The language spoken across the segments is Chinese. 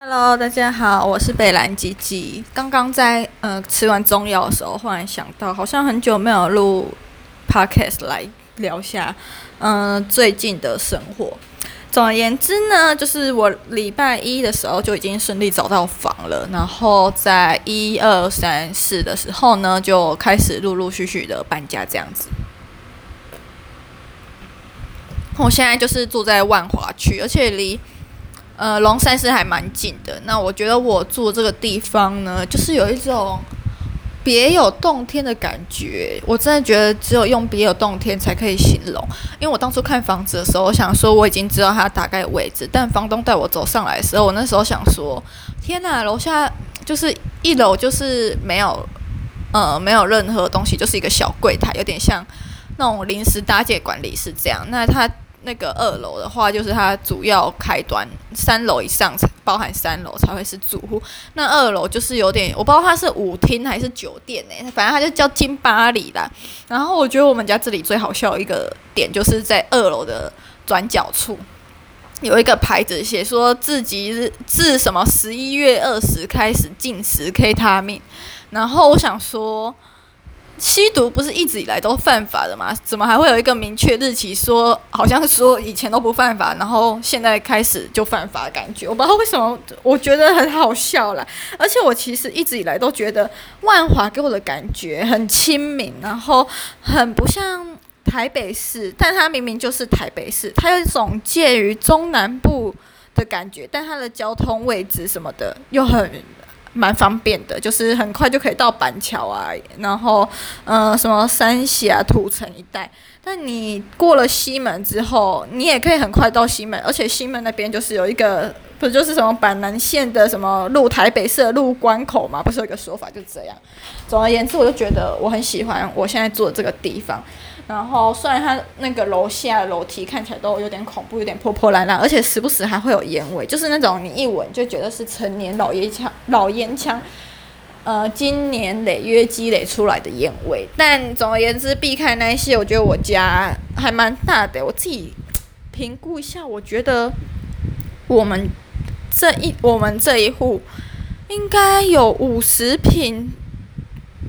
Hello，大家好，我是北兰吉吉。刚刚在呃吃完中药的时候，忽然想到，好像很久没有录 Podcast 来聊下嗯、最近的生活。总而言之呢，就是我礼拜一的时候就已经顺利找到房了，然后在一二三四的时候呢，就开始陆陆续续的搬家这样子。我现在就是住在万华区，而且离。呃，龙山寺还蛮近的。那我觉得我住这个地方呢，就是有一种别有洞天的感觉。我真的觉得只有用别有洞天才可以形容。因为我当初看房子的时候，我想说我已经知道它大概位置，但房东带我走上来的时候，我那时候想说：天哪，楼下就是一楼就是没有，呃，没有任何东西，就是一个小柜台，有点像那种临时搭建管理室这样。那它。那个二楼的话，就是它主要开端，三楼以上包含三楼才会是住户。那二楼就是有点，我不知道它是舞厅还是酒店呢、反正它就叫金巴黎啦。然后我觉得我们家这里最好笑一个点，就是在二楼的转角处有一个牌子，写说自己自什么十一月二十开始禁食 K 他命。然后我想说。吸毒不是一直以来都犯法的吗？怎么还会有一个明确日期说，好像说以前都不犯法，然后现在开始就犯法感觉？我不知道为什么，我觉得很好笑啦。而且我其实一直以来都觉得万华给我的感觉很亲民，然后很不像台北市，但它明明就是台北市，它有一种介于中南部的感觉，但它的交通位置什么的又很。蛮方便的，就是很快就可以到板桥啊，然后，呃，什么三峡、土城一带。但你过了西门之后，你也可以很快到西门，而且西门那边就是有一个，不就是什么板南线的什么入台北市的入关口嘛？不是有个说法就这样。总而言之，我就觉得我很喜欢我现在住的这个地方。然后虽然它那个楼下楼梯看起来都有点恐怖，有点破破烂烂，而且时不时还会有烟味，就是那种你一闻就觉得是陈年老烟枪、老烟枪，呃，经年累月积累出来的烟味。但总而言之，避开那些，我觉得我家还蛮大的。我自己评估一下，我觉得我们这一我们这一户应该有五十平。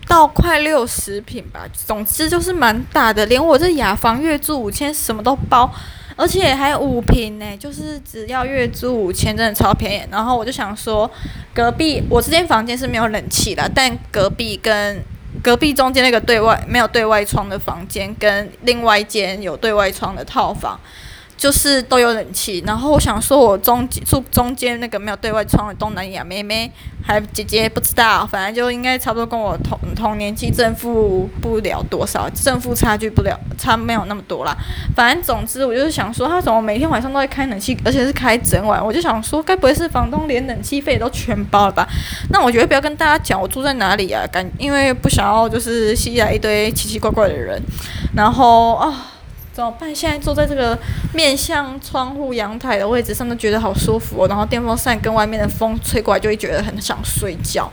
到快六十平吧，总之就是蛮大的，连我这雅房月租五千，什么都包，而且还有五平呢，就是只要月租五千，真的超便宜。然后我就想说，隔壁我这间房间是没有冷气的，但隔壁跟隔壁中间那个对外没有对外窗的房间，跟另外一间有对外窗的套房。就是都有冷气，然后我想说，我中住中间那个没有对外窗的东南亚妹妹，还姐姐不知道，反正就应该差不多跟我同同年纪，正负不了多少，正负差距不了，差没有那么多啦。反正总之，我就是想说，他怎么每天晚上都会开冷气，而且是开整晚，我就想说，该不会是房东连冷气费都全包了吧？那我觉得不要跟大家讲我住在哪里啊，感因为不想要就是吸来一堆奇奇怪怪的人，然后啊。怎么办？现在坐在这个面向窗户阳台的位置上，都觉得好舒服哦。然后电风扇跟外面的风吹过来，就会觉得很想睡觉。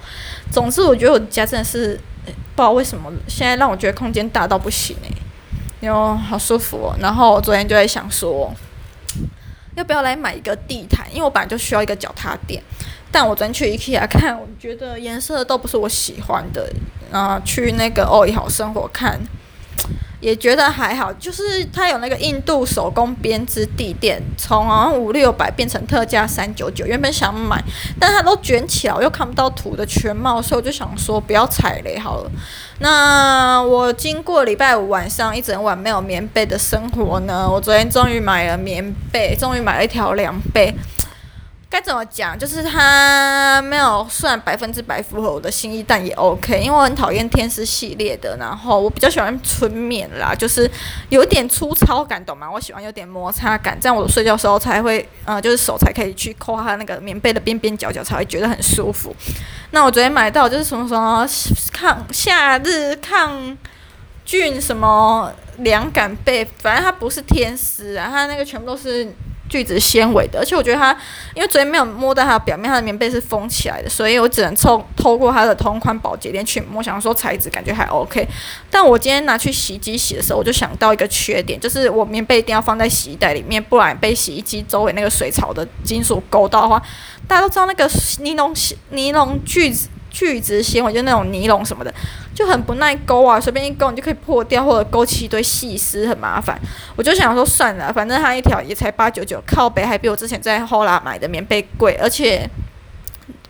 总之，我觉得我家真的是不知道为什么现在让我觉得空间大到不行诶，哟，好舒服哦。然后我昨天就在想说，要不要来买一个地毯？因为我本来就需要一个脚踏垫，但我昨天去 IKEA 看，我觉得颜色都不是我喜欢的。然后去那个欧怡好生活看。也觉得还好，就是它有那个印度手工编织地垫，从好像五六百变成特价三九九。原本想买，但它都卷起来，我又看不到图的全貌，所以我就想说不要踩雷好了。那我经过礼拜五晚上一整晚没有棉被的生活呢，我昨天终于买了棉被，终于买了一条凉被。该怎么讲？就是它没有算百分之百符合我的心意，但也 OK，因为我很讨厌天丝系列的，然后我比较喜欢纯棉啦，就是有点粗糙感，懂吗？我喜欢有点摩擦感，这样我睡觉的时候才会，呃，就是手才可以去抠它那个棉被的边边角角，才会觉得很舒服。那我昨天买到就是什么什么抗夏日抗菌什么凉感被，反正它不是天丝啊，它那个全部都是。聚酯纤维的，而且我觉得它，因为昨天没有摸到它的表面，它的棉被是封起来的，所以我只能透透过它的同款保洁链去摸，想说材质感觉还 OK。但我今天拿去洗衣机洗的时候，我就想到一个缺点，就是我棉被一定要放在洗衣袋里面，不然被洗衣机周围那个水槽的金属勾到的话，大家都知道那个尼龙尼龙聚酯。聚酯纤维就那种尼龙什么的，就很不耐勾啊，随便一勾你就可以破掉，或者勾起一堆细丝，很麻烦。我就想说算了，反正它一条也才八九九，靠北还比我之前在 Hola 买的棉被贵，而且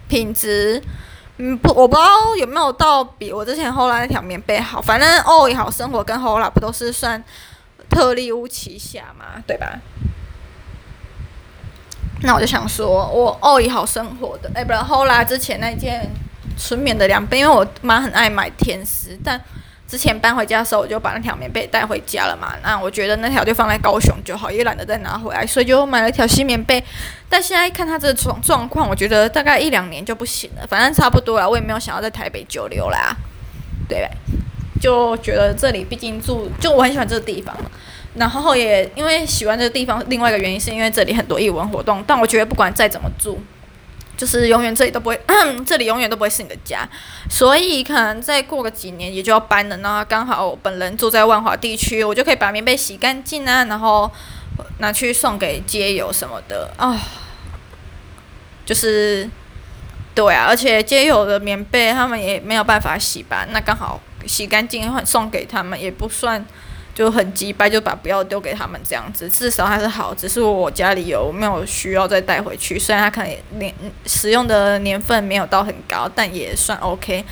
品质，嗯不，我不知道有没有到比我之前 Hola 那条棉被好。反正 OI 好生活跟 Hola 不都是算特立屋旗下嘛，对吧？那我就想说，我 OI 好生活的，哎，不然 Hola 之前那件。纯棉的凉被，因为我妈很爱买天丝，但之前搬回家的时候，我就把那条棉被带回家了嘛。那我觉得那条就放在高雄就好，也懒得再拿回来，所以就买了一条新棉被。但现在一看它这状状况，我觉得大概一两年就不行了，反正差不多了。我也没有想要在台北久留啦，对，就觉得这里毕竟住，就我很喜欢这个地方，然后也因为喜欢这个地方，另外一个原因是因为这里很多艺文活动。但我觉得不管再怎么住。就是永远这里都不会，这里永远都不会是你的家，所以可能再过个几年也就要搬了。那刚好我本人住在万华地区，我就可以把棉被洗干净啊，然后拿去送给街友什么的啊、就是对啊，而且街友的棉被他们也没有办法洗吧？那刚好洗干净送给他们也不算。就很机掰，就把不要丢给他们这样子，至少还是好。只是我家里有没有需要再带回去？虽然它可能年使用的年份没有到很高，但也算 OK。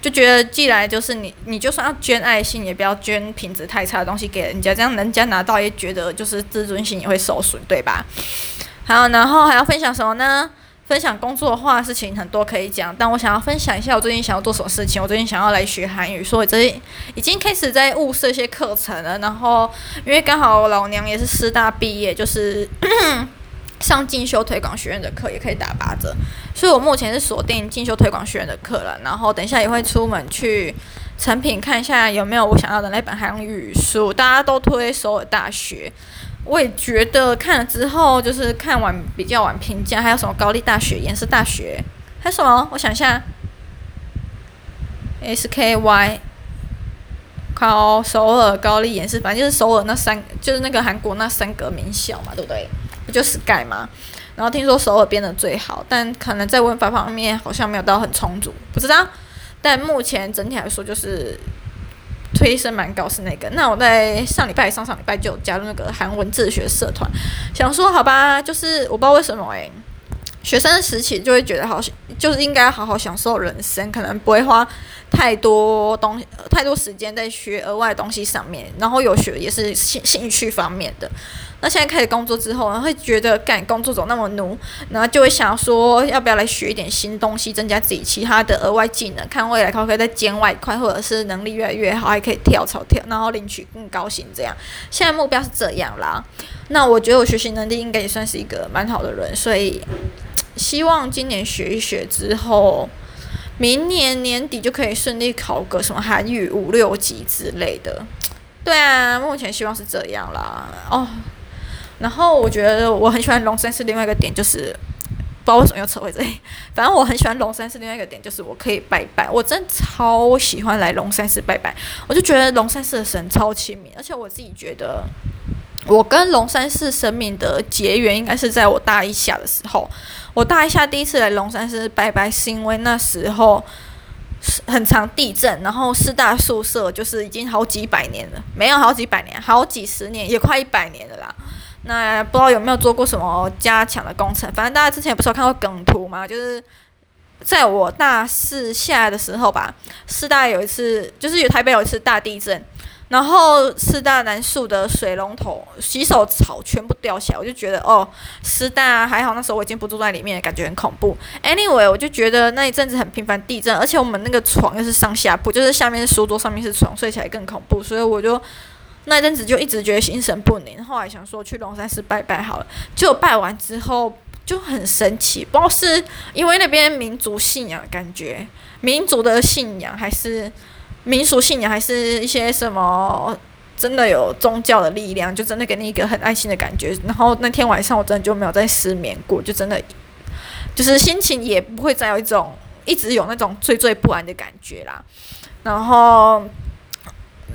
就觉得寄来就是你，你就算要捐爱心，也不要捐品质太差的东西给人家，这样人家拿到也觉得就是自尊心也会受损，对吧？好，然后还要分享什么呢？分享工作的话，事情很多可以讲，但我想要分享一下我最近想要做什么事情。我最近想要来学韩语，所以最近已经开始在物色一些课程了。然后因为刚好老娘也是师大毕业，就是上进修推广学院的课也可以打八折，所以我目前是锁定进修推广学院的课了。然后等一下也会出门去诚品看一下有没有我想要的那本韩语书。大家都推首尔大学。我也觉得看了之后，就是看完比较晚评价，还有什么高丽大学、延世大学，还有什么？我想一下，SKY，考首尔、高丽、延世，反正就是首尔那三，就是那个韩国那三个名校嘛，对不对？不就是 SKY 吗？然后听说首尔编的最好，但可能在文法方面好像没有到很充足，不知道。但目前整体来说，就是。推升蛮高是那个，那我在上礼拜、上上礼拜就加入那个韩文自学社团，想说好吧，就是我不知道为什么诶、学生时期就会觉得好，就是应该好好享受人生，可能不会花太多东西、太多时间在学额外东西上面，然后有学也是兴兴趣方面的。那现在开始工作之后，然后会觉得干工作总那么努，然后就会想说要不要来学一点新东西，增加自己其他的额外技能，看未来可不可以再兼外快，或者是能力越来越好，还可以跳槽跳，然后领取更高薪这样。现在目标是这样啦。那我觉得我学习能力应该也算是一个蛮好的人，所以希望今年学一学之后，明年年底就可以顺利考个什么韩语五六级之类的。对啊，目前希望是这样啦。哦。然后我觉得我很喜欢龙山寺，另外一个点就是，不知道为什么又扯回这里。反正我很喜欢龙山寺，另外一个点就是我可以拜拜。我真超喜欢来龙山寺拜拜，我就觉得龙山寺的神超亲民，而且我自己觉得，我跟龙山寺神明的结缘应该是在我大一下的时候。我大一下第一次来龙山寺拜拜，是因为那时候很常地震，然后四大宿舍就是已经好几百年了，没有好几百年，好几十年，也快一百年了啦。那不知道有没有做过什么加强的工程？反正大家之前不是有看过梗图吗？就是在我大四下的时候吧，师大有一次，就是有台北有一次大地震，然后师大南树的水龙头、洗手槽全部掉下来，我就觉得哦，师大还好，那时候我已经不住在里面，感觉很恐怖。Anyway，我就觉得那一阵子很频繁地震，而且我们那个床又是上下铺，就是下面是书桌，上面是床，睡起来更恐怖，所以我就。那阵子就一直觉得心神不宁，后来想说去龙山寺拜拜好了，就拜完之后就很神奇，不知道是因为那边民族信仰感觉，民族的信仰还是民俗信仰，还是一些什么真的有宗教的力量，就真的给你一个很安心的感觉。然后那天晚上我真的就没有再失眠过，就真的就是心情也不会再有一种一直有那种惴惴不安的感觉啦。然后。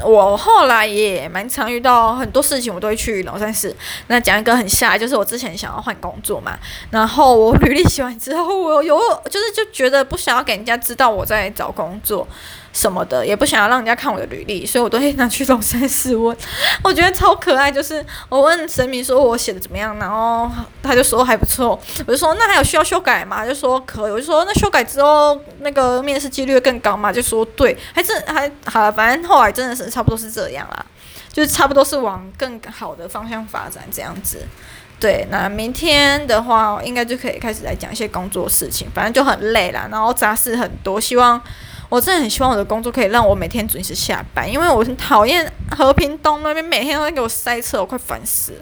我后来也蛮常遇到很多事情，我都会去龙山寺。那讲一个很吓，就是我之前想要换工作嘛，然后我履历写完之后，我有就是就觉得不想要给人家知道我在找工作。什么的也不想要让人家看我的履历，所以我都会拿去龙山寺问。我觉得超可爱，就是我问神明说我写的怎么样，然后他就说还不错。我就说那还有需要修改吗？就说可以。我就说那修改之后那个面试几率会更高嘛？就说对，还是还好。反正后来真的是差不多是这样啦，就是差不多是往更好的方向发展这样子。对，那明天的话应该就可以开始来讲一些工作事情，反正就很累啦，然后杂事很多，希望。我真的很希望我的工作可以让我每天准时下班，因为我很讨厌和平东那边每天都在给我塞车，我快烦死了。